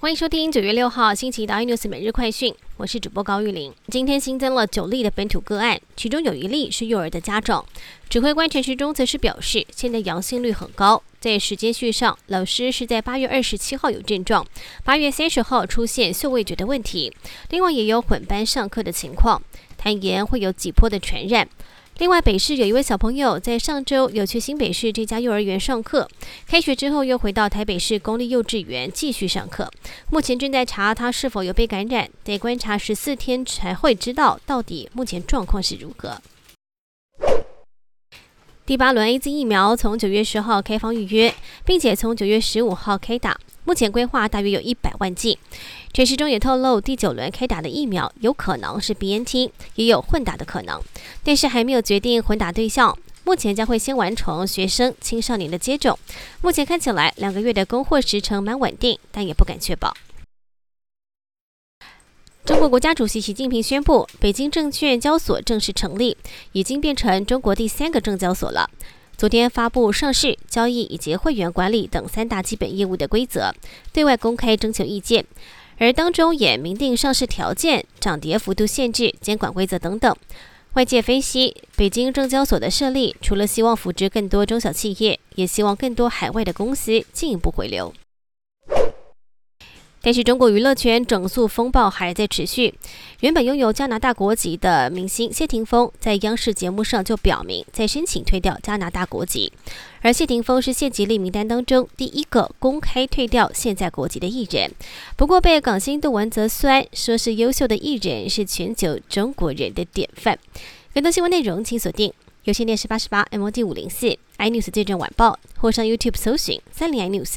欢迎收听九月六号星期一的 iNews 每日快讯，我是主播高玉玲。今天新增了九例的本土个案，其中有一例是幼儿的家长。指挥官陈时中则是表示，现在阳性率很高。在时间序上，老师是在八月二十七号有症状，八月三十号出现嗅味觉的问题，另外也有混班上课的情况，坦言会有几波的传染。另外，北市有一位小朋友在上周有去新北市这家幼儿园上课，开学之后又回到台北市公立幼稚园继续上课。目前正在查他是否有被感染，得观察十四天才会知道到底目前状况是如何。第八轮 A Z 疫苗从九月十号开放预约，并且从九月十五号开打，目前规划大约有一百万剂。陈时中也透露，第九轮开打的疫苗有可能是 B N T，也有混打的可能，但是还没有决定混打对象。目前将会先完成学生、青少年的接种。目前看起来两个月的供货时程蛮稳定，但也不敢确保。中国国家主席习近平宣布，北京证券交所正式成立，已经变成中国第三个证交所了。昨天发布上市、交易以及会员管理等三大基本业务的规则，对外公开征求意见。而当中也明定上市条件、涨跌幅度限制、监管规则等等。外界分析，北京证交所的设立，除了希望扶植更多中小企业，也希望更多海外的公司进一步回流。但是中国娱乐圈整肃风暴还在持续。原本拥有加拿大国籍的明星谢霆锋，在央视节目上就表明在申请退掉加拿大国籍。而谢霆锋是谢吉利名单当中第一个公开退掉现在国籍的艺人。不过被港星杜文泽酸，说是优秀的艺人，是全球中国人的典范。更多新闻内容，请锁定有线电视八十八 MOD 五零四 iNews 最正晚报，或上 YouTube 搜寻三零 iNews。